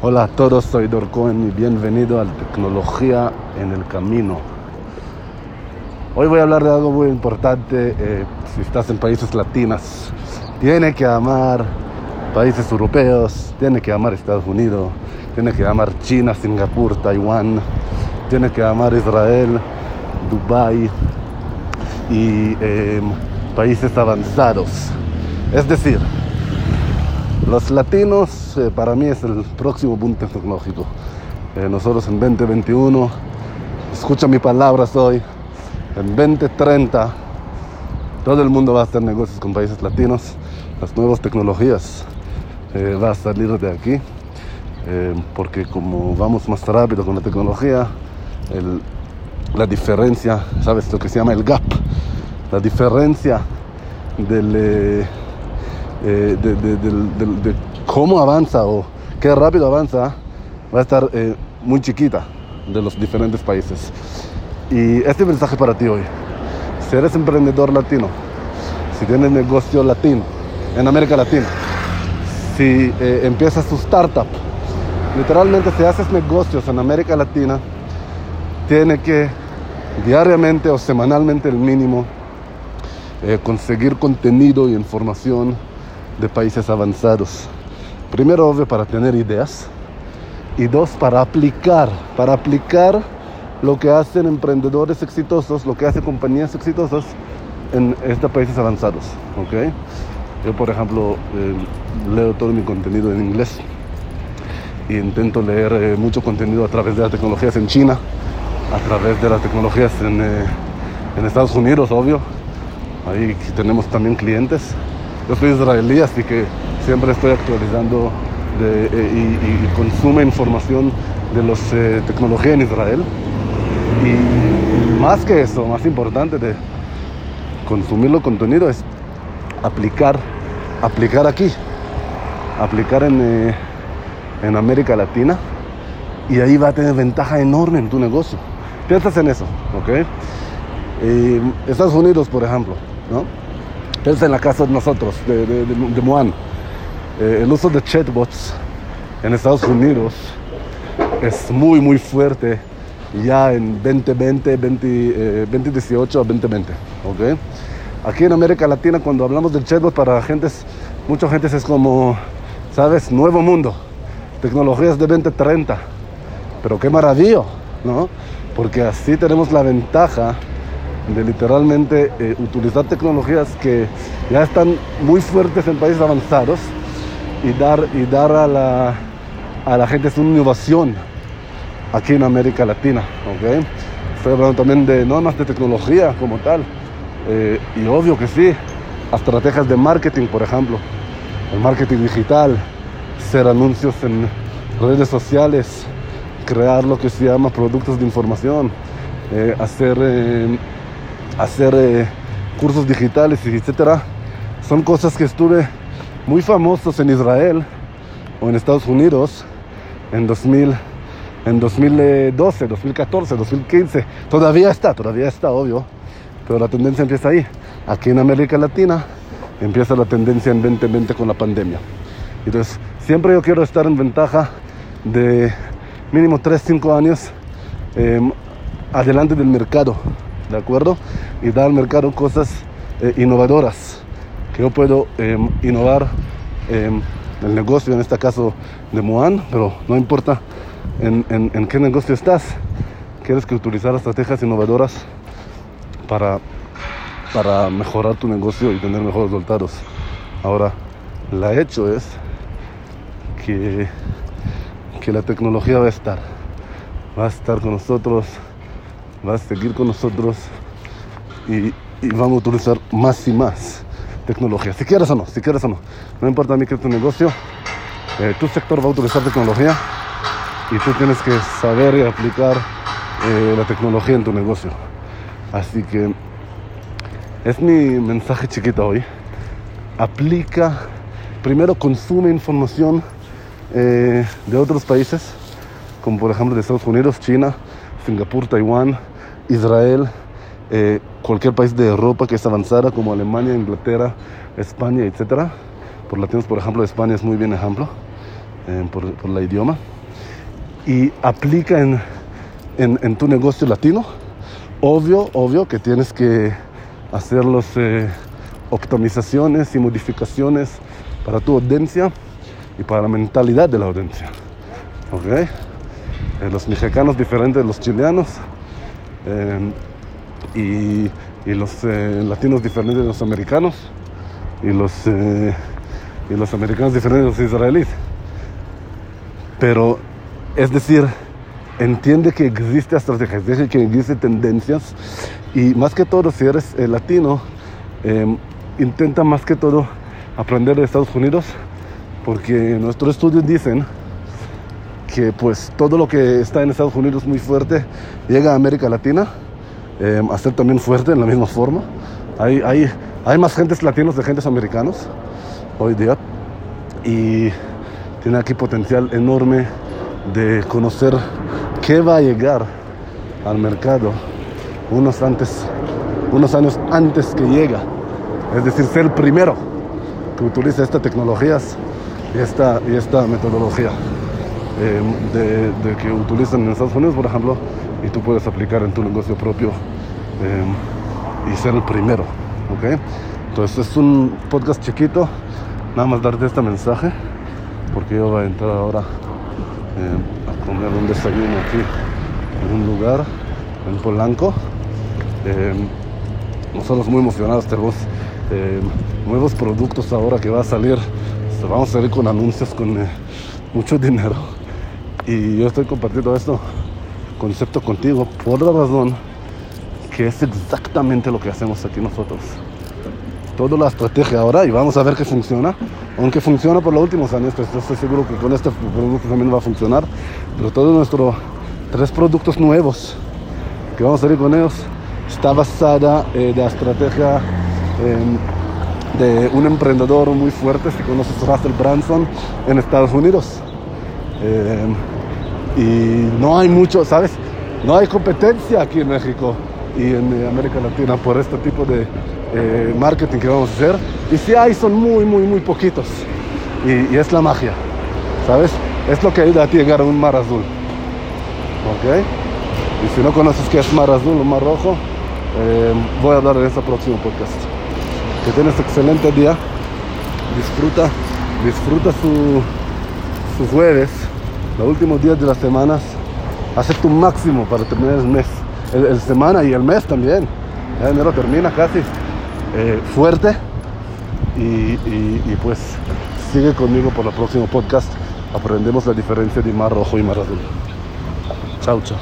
Hola a todos, soy Dorcoen y bienvenido a Tecnología en el Camino. Hoy voy a hablar de algo muy importante. eh, si estás en países latinos, tiene que amar países europeos, tiene que amar Estados Unidos, tiene que amar China, Singapur, Taiwán, tiene que amar Israel, Dubai y eh, países avanzados. Es decir, los latinos eh, para mí es el próximo punto tecnológico. Eh, nosotros en 2021, escucha mi palabras hoy, en 2030 todo el mundo va a hacer negocios con países latinos, las nuevas tecnologías eh, va a salir de aquí, eh, porque como vamos más rápido con la tecnología, la diferencia, ¿sabes lo que se llama el gap? La diferencia del... eh, de cómo avanza o qué rápido avanza va a estar eh, muy chiquita de los diferentes países. Y este mensaje para ti hoy, si eres emprendedor latino, si tienes negocio latino en América Latina, si eh, empiezas tu startup, literalmente si haces negocios en América Latina, tiene que diariamente o semanalmente el mínimo eh, conseguir contenido y información de países avanzados. Primero, obvio, para tener ideas. Y dos, para aplicar, para aplicar lo que hacen emprendedores exitosos, lo que hacen compañías exitosas en estos países avanzados. ¿ok? Yo, por ejemplo, eh, leo todo mi contenido en inglés y intento leer eh, mucho contenido a través de las tecnologías en China, a través de las tecnologías en, eh, en Estados Unidos, obvio. Ahí tenemos también clientes. Yo soy israelí, así que siempre estoy actualizando eh, y, y consumo información de las tecnologías en Israel. Y más que eso, más importante de consumir los contenido es aplicar, aplicar aquí, aplicar en, eh, en América Latina y ahí va a tener ventaja enorme en tu negocio. Piensas en eso, ¿ok? Eh, Estados Unidos, por ejemplo, ¿no? Piensa en la casa de nosotros, de, de, de, de Moan. Eh, el uso de chatbots en Estados Unidos es muy, muy fuerte ya en 2020, 20, eh, 2018 a 2020, ¿ok? Aquí en América Latina, cuando hablamos del chatbot, para gentes, mucha gente es como, ¿sabes? Nuevo mundo, tecnologías de 2030. Pero qué maravilla, ¿no? Porque así tenemos la ventaja de literalmente eh, utilizar tecnologías que ya están muy fuertes en países avanzados y dar, y dar a, la, a la gente una innovación aquí en América Latina. ¿ok? Estoy hablando también de normas de tecnología como tal. eh, y obvio que sí, estrategias de marketing, por ejemplo, el marketing digital, hacer anuncios en redes sociales, crear lo que se llama productos de información, eh, hacer, hacer eh, cursos digitales, etcétera. Son cosas que estuve muy famosos en Israel o en Estados Unidos en 2000, en 2012, 2014, 2015. Todavía está, todavía está, obvio, pero la tendencia empieza ahí. Aquí en América Latina empieza la tendencia en 2020 con la pandemia. Entonces, siempre yo quiero estar en ventaja de mínimo 3, 5 años eh, adelante del mercado, ¿de acuerdo? Y dar al mercado cosas eh, innovadoras, que yo puedo eh, innovar eh, el negocio, en este caso de Moan, pero no importa en, en- qué negocio estás, quieres que utilizar estrategias innovadoras para, para mejorar tu negocio y tener mejores resultados. Ahora, la hecho es que, que la tecnología va a estar, va a estar con nosotros, va a seguir con nosotros y, vamos a utilizar más y más tecnología, si quieres o no, si quieres o no. No importa a mí que tu negocio, eh, tu sector va a utilizar tecnología y tú tienes que saber y aplicar eh, la tecnología en tu negocio. Así que es mi mensaje chiquito hoy. Aplica, primero consume información eh, de otros países, como por ejemplo de Estados Unidos, China, Singapur, Taiwán, Israel, eh, cualquier país de Europa que es avanzada, como Alemania, Inglaterra, España, etc. Por latinos, por ejemplo, España es muy bien ejemplo. eh, por, por la idioma y aplica en, en, tu negocio latino, obvio, obvio que tienes que hacer las eh, optimizaciones y modificaciones para tu audiencia y para la mentalidad de la audiencia. ¿Ok? Eh, los mexicanos diferentes de los chileanos eh, y, y los eh, latinos diferentes de los americanos y los, y los americanos diferentes de los israelíes. Pero, es decir, entiende que existe estrategias, que existen tendencias y más que todo si eres latino, intenta más que todo aprender de Estados Unidos porque nuestros estudios dicen que pues todo lo que está en Estados Unidos muy fuerte llega a América Latina eh, a ser también fuerte en la misma forma. Hay, hay, hay más gentes latinos de gentes americanos hoy día y tiene aquí potencial enorme de conocer qué va a llegar al mercado unos, antes, unos años antes que llega. Es decir, ser el primero que utiliza estas tecnologías y esta, y esta metodología eh, de, que utilizan en Estados Unidos, por ejemplo, y tú puedes aplicar en tu negocio propio eh, y ser el primero. ¿ok? Entonces es un podcast chiquito, nada más darte este mensaje, porque yo voy a entrar ahora eh, a comer un desayuno aquí en un lugar, en Polanco. Nosotros muy emocionados tenemos nuevos productos ahora que va a salir. Vamos a salir con anuncios con mucho dinero. Y yo estoy compartiendo esto concepto contigo por la razón que es exactamente lo que hacemos aquí nosotros. Toda la estrategia ahora y vamos a ver que funciona. Aunque funciona por los últimos años, pues estoy seguro que con este producto también va a funcionar. Pero todos nuestros tres productos nuevos que vamos a salir con ellos está basada en la estrategia eh, de un emprendedor muy fuerte, si conoces Russell Branson, en Estados Unidos. Eh, y no hay mucho, ¿sabes? No hay competencia aquí en México y en eh, América Latina por este tipo de eh, marketing que vamos a hacer. Y si hay, son muy, muy, muy poquitos. Y, es la magia, ¿sabes? Es lo que ayuda a ti llegar a un mar azul. ¿Ok? Y si no conoces qué es mar azul o mar rojo, eh, voy a hablar en este próximo podcast. Que tienes excelente día. Disfruta, disfruta su, su jueves, los últimos días de las semanas. Hace tu máximo para terminar el mes, el, semana y el mes también. Ya enero termina casi eh, fuerte. Y, y, y pues sigue conmigo por el próximo podcast. Aprendemos la diferencia de mar rojo y mar azul. Chao, chao.